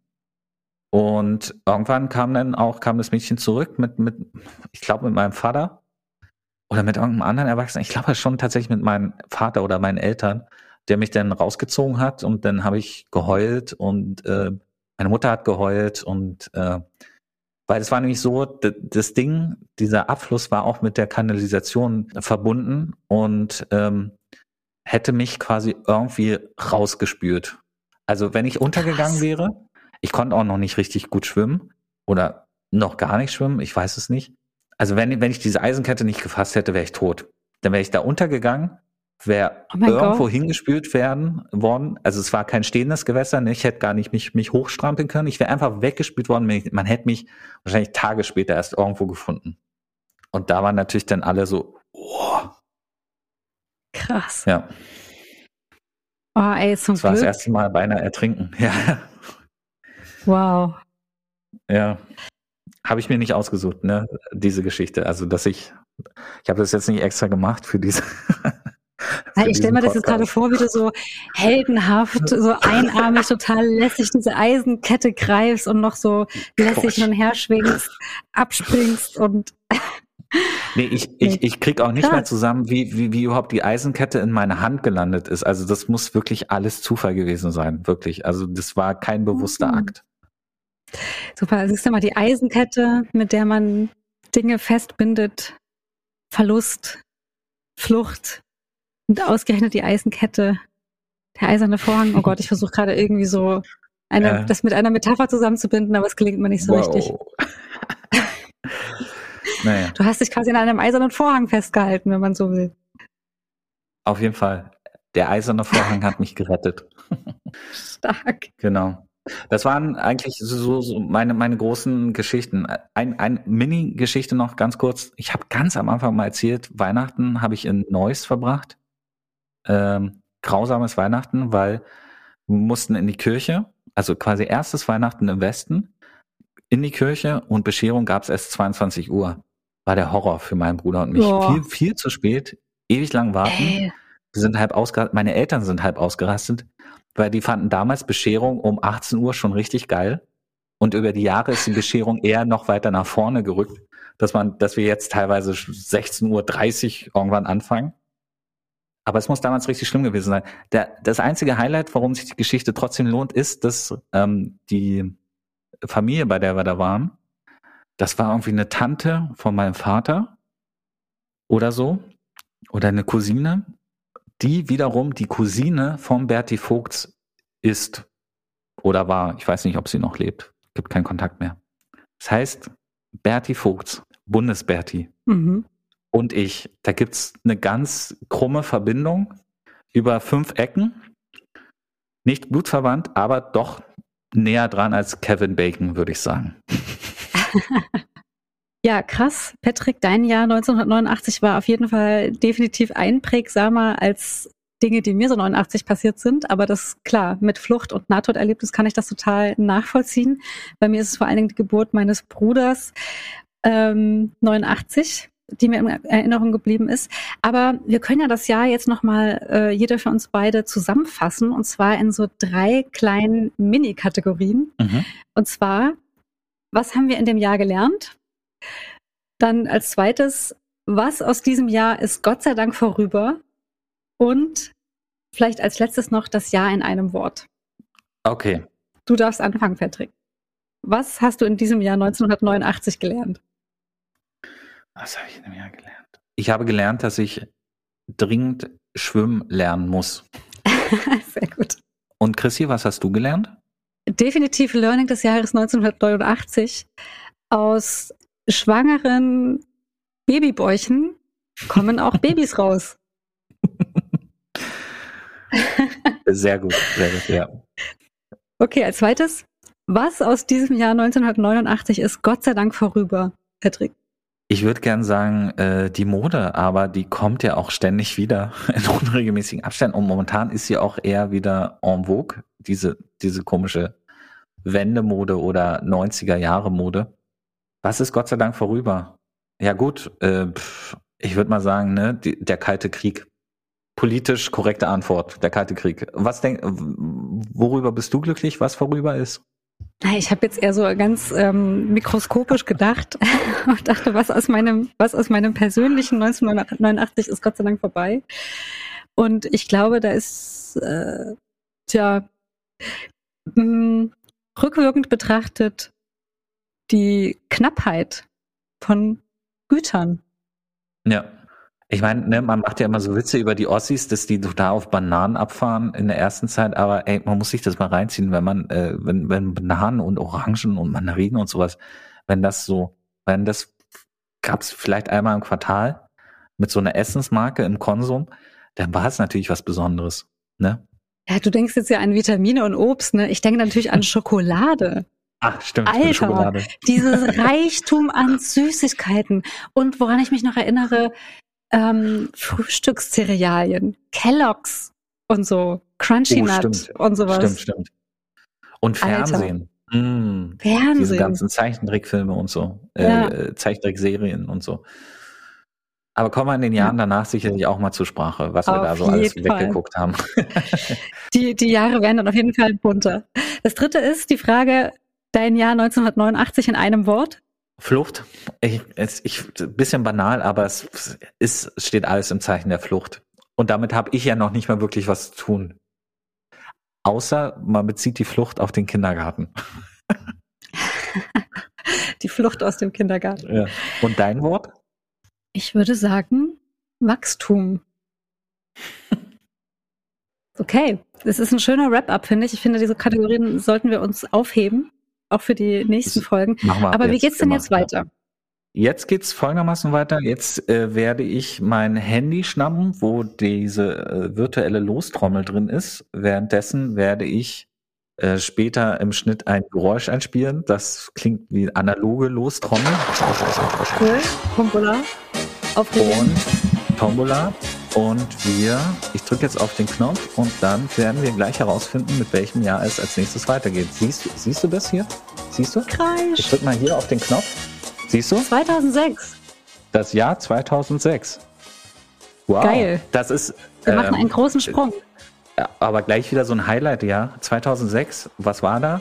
Und irgendwann kam dann auch, kam das Mädchen zurück mit, mit ich glaube, mit meinem Vater oder mit irgendeinem anderen Erwachsenen. Ich glaube schon tatsächlich mit meinem Vater oder meinen Eltern, der mich dann rausgezogen hat und dann habe ich geheult und äh, meine Mutter hat geheult und äh, weil es war nämlich so, das Ding, dieser Abfluss war auch mit der Kanalisation verbunden und ähm, hätte mich quasi irgendwie rausgespült. Also wenn ich untergegangen Krass. wäre, ich konnte auch noch nicht richtig gut schwimmen oder noch gar nicht schwimmen, ich weiß es nicht. Also wenn, wenn ich diese Eisenkette nicht gefasst hätte, wäre ich tot. dann wäre ich da untergegangen, wäre Oh irgendwo Gott. hingespült werden worden. Also es war kein stehendes Gewässer, ne? ich hätte gar nicht mich, mich hochstrampeln können. Ich wäre einfach weggespült worden. Man hätte mich wahrscheinlich Tage später erst irgendwo gefunden. Und da waren natürlich dann alle so, oh, Krass. ja, Oh, ey, zum das war das Glück. erste Mal beinahe ertrinken. <laughs> Ja, Wow. ja. Habe ich mir nicht ausgesucht, ne, diese Geschichte. Also, dass ich, ich habe das jetzt nicht extra gemacht für diese. <laughs> Für ich stelle mir das jetzt gerade vor, wie du so heldenhaft, so einarmig, total lässig diese Eisenkette greifst und noch so lässig hin und her schwingst, abspringst und <laughs> Nee, ich, ich, ich krieg auch nicht Krass. mehr zusammen, wie, wie, wie überhaupt die Eisenkette in meine Hand gelandet ist. Also das muss wirklich alles Zufall gewesen sein, wirklich. Also das war kein bewusster Mhm. Akt. Super. Siehst du mal die Eisenkette, mit der man Dinge festbindet, Verlust, Flucht und ausgerechnet die Eisenkette, der eiserne Vorhang. Oh Gott, ich versuche gerade irgendwie so eine, Äh. das mit einer Metapher zusammenzubinden, aber es gelingt mir nicht so richtig. <laughs> naja, Du hast dich quasi an einem eisernen Vorhang festgehalten, wenn man so will. auf jeden Fall. Der eiserne Vorhang hat mich gerettet. <laughs> Stark. Genau. Das waren eigentlich so, so meine, meine großen Geschichten. Ein, ein Mini-Geschichte noch ganz kurz. Ich habe ganz am Anfang mal erzählt, Weihnachten habe ich in Neuss verbracht. Ähm, grausames Weihnachten, weil wir mussten in die Kirche, also quasi erstes Weihnachten im Westen, in die Kirche und Bescherung gab es erst 22 Uhr. War der Horror für meinen Bruder und mich. Viel, viel zu spät, ewig lang warten. Ey, Wir sind halb ausgerastet, meine Eltern sind halb ausgerastet, weil die fanden damals Bescherung um 18 Uhr schon richtig geil. Und über die Jahre ist die Bescherung eher noch weiter nach vorne gerückt, dass man, dass wir jetzt teilweise 16.30 Uhr irgendwann anfangen. Aber es muss damals richtig schlimm gewesen sein. Der, das einzige Highlight, warum sich die Geschichte trotzdem lohnt, ist, dass ähm, die Familie, bei der wir da waren, das war irgendwie eine Tante von meinem Vater oder so, oder eine Cousine, die wiederum die Cousine von Bertie Vogts ist oder war. Ich weiß nicht, ob sie noch lebt. Gibt keinen Kontakt mehr. Das heißt, Bertie Vogts, Bundesbertie mhm. und ich, da gibt's eine ganz krumme Verbindung über fünf Ecken. Nicht blutsverwandt, aber doch näher dran als Kevin Bacon, würde ich sagen. <laughs> Ja, krass. Patrick, dein Jahr 1989 war auf jeden Fall definitiv einprägsamer als Dinge, die mir so 89 passiert sind. Aber das, klar, mit Flucht und Nahtoderlebnis kann ich das total nachvollziehen. Bei mir ist es vor allen Dingen die Geburt meines Bruders ähm, 89 die mir in Erinnerung geblieben ist. Aber wir können ja das Jahr jetzt nochmal äh, jeder für uns beide zusammenfassen und zwar in so drei kleinen Mini-Kategorien. Mhm. Und zwar, was haben wir in dem Jahr gelernt? Dann als zweites, was aus diesem Jahr ist Gott sei Dank vorüber? Und vielleicht als letztes noch das Jahr in einem Wort. Okay. Du darfst anfangen, Patrick. Was hast du in diesem Jahr 1989 gelernt? Was habe ich in dem Jahr gelernt? Ich habe gelernt, dass ich dringend schwimmen lernen muss. <laughs> Sehr gut. Und Chrissy, was hast du gelernt? Definitiv Learning des Jahres 1989. Aus schwangeren Babybäuchen kommen auch Babys <laughs> raus. Sehr gut, sehr gut, ja. Okay, als zweites, was aus diesem Jahr 1989 ist Gott sei Dank vorüber, Patrick? Ich würde gern sagen, äh, die Mode, aber die kommt ja auch ständig wieder in unregelmäßigen Abständen. Und momentan ist sie auch eher wieder en vogue, diese, diese komische Wendemode oder 90er Jahre Mode. Was ist Gott sei Dank vorüber? Ja gut, äh, ich würde mal sagen, ne, die, der Kalte Krieg. Politisch korrekte Antwort, der Kalte Krieg. Was denk, worüber bist du glücklich, was vorüber ist? Ich habe jetzt eher so ganz ähm, mikroskopisch gedacht <laughs> und dachte, was aus meinem, was aus meinem persönlichen 1989 ist Gott sei Dank vorbei. Und ich glaube, da ist, äh, tja, mh, rückwirkend betrachtet die Knappheit von Gütern. Ja. Ich meine, ne, man macht ja immer so Witze über die Ossis, dass die da auf Bananen abfahren in der ersten Zeit, aber ey, man muss sich das mal reinziehen, wenn man, äh, wenn, wenn Bananen und Orangen und Mandarinen und sowas, wenn das so, wenn das gab's vielleicht einmal im Quartal, mit so einer Essensmarke im Konsum, dann war es natürlich was Besonderes. Ne? Ja, du denkst jetzt ja an Vitamine und Obst, ne? Ich denke natürlich an <laughs> Schokolade. Ach, stimmt. Alter, dieses <laughs> Reichtum an Süßigkeiten. Und woran ich mich noch erinnere, ähm, Frühstückscerealien, Kelloggs und so, Crunchy Oh, Nut und sowas. Stimmt, stimmt. Und. Fernsehen. Mm, diese Fernsehen. ganzen Zeichentrickfilme und so. Ja. Äh, Zeichentrickserien und so. Aber kommen wir in den Jahren danach sicherlich auch mal zur Sprache, was wir Auf da so alles Fall. weggeguckt haben. Die, die Jahre werden dann auf jeden Fall bunter. Das dritte ist die Frage, dein Jahr 1989 in einem Wort. Flucht. Ich, ich, bisschen banal, aber es ist, steht alles im Zeichen der Flucht. Und damit habe ich ja noch nicht mal wirklich was zu tun. Außer man bezieht die Flucht auf den Kindergarten. <laughs> Die Flucht aus dem Kindergarten. Ja. Und dein Wort? Ich würde sagen, Wachstum. Okay, das ist ein schöner Wrap-up, finde ich. Ich finde, diese Kategorien sollten wir uns aufheben, auch für die nächsten Das Folgen. Aber wie geht's denn jetzt weiter? Jetzt geht's folgendermaßen weiter. Jetzt äh, werde ich mein Handy schnappen, wo diese äh, virtuelle Lostrommel drin ist. Währenddessen werde ich äh, später im Schnitt ein Geräusch einspielen. Das klingt wie analoge Lostrommel. Cool, Tombola, aufregend. Und Tombola. Und wir, ich drücke jetzt auf den Knopf und dann werden wir gleich herausfinden, mit welchem Jahr es als nächstes weitergeht. Siehst, du- siehst du das hier? Siehst du? Ich Kreisch. drücke mal hier auf den Knopf. Siehst du? 2006. Das Jahr 2006. Wow. Geil. Das ist Wir machen einen ähm, großen Sprung. ja, aber gleich wieder so ein Highlight-Jahr. 2006, was war da?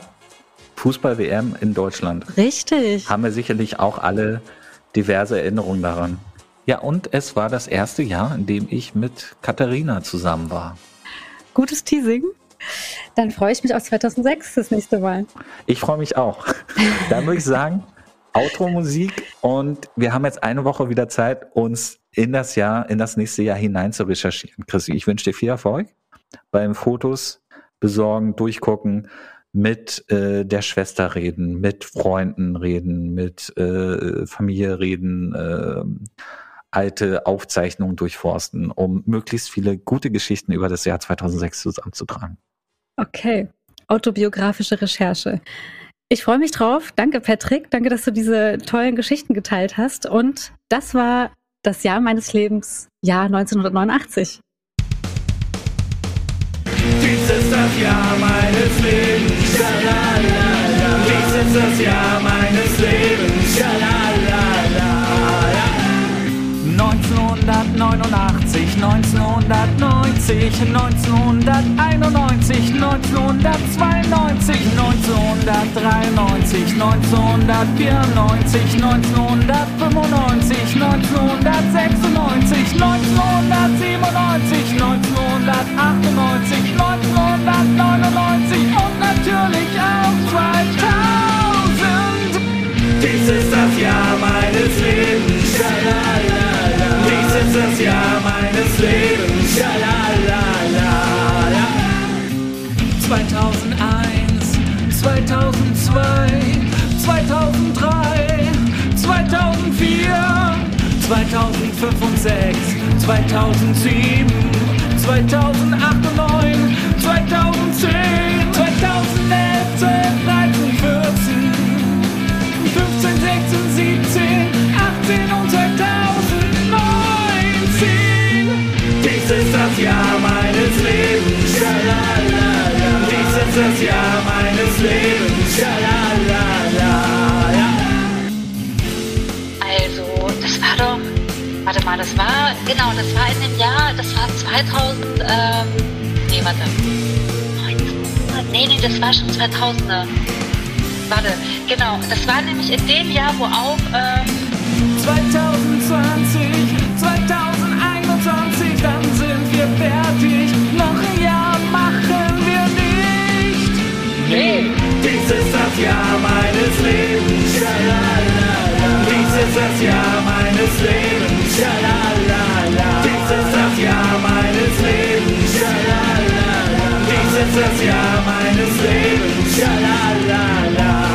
Fußball-WM in Deutschland. Richtig. Haben wir sicherlich auch alle diverse Erinnerungen daran. Ja, und es war das erste Jahr, in dem ich mit Katharina zusammen war. Gutes Teasing. Dann freue ich mich auf 2006 das nächste Mal. Ich freue mich auch. Dann würde ich sagen, Outro-Musik und wir haben jetzt eine Woche wieder Zeit, uns in das Jahr, in das nächste Jahr hinein zu recherchieren. Chrissy, ich wünsche dir viel Erfolg beim Fotos besorgen, durchgucken, mit äh, der Schwester reden, mit Freunden reden, mit äh, Familie reden, äh, alte Aufzeichnungen durchforsten, um möglichst viele gute Geschichten über das Jahr 2006 zusammenzutragen. Okay. Autobiografische Recherche. Ich freue mich drauf. Danke, Patrick. Danke, dass du diese tollen Geschichten geteilt hast. Und das war das Jahr meines Lebens, Jahr 1989. Dies ist das Jahr meines Lebens. Dies ist das Jahr meines Lebens. Schalalala. 1989, 1990, 1991, 1992, 1993, 1994, 1995, 1996, 1997, 1998, 1999 und natürlich auch 2000. Dies ist das Jahr meines Lebens. Das Jahr meines Lebens. Schalalala. 2001, 2002, 2003, 2004, 2005 und 6, 2007, 2008 und 9, 2010, 2011, 12, 13, 14, 15, 16, 17, 18 und 2019. das Jahr meines Lebens. Schalalala. Dies ist das Jahr meines Lebens. Schalalala. Also, das war doch. Warte mal, das war. Genau, das war in dem Jahr. Das war 2000. Ähm, nee, warte. 1900, nee, nee, das war schon 2000er. Warte, genau. Das war nämlich in dem Jahr, wo auch. Ähm, 2020, Dies ist das Jahr meines Lebens. Schalalala. Dies ist das Jahr meines Lebens. Schalalala. Dies ist das Jahr meines Lebens. Schalalala. Dies ist das Jahr meines Lebens. Schalalala.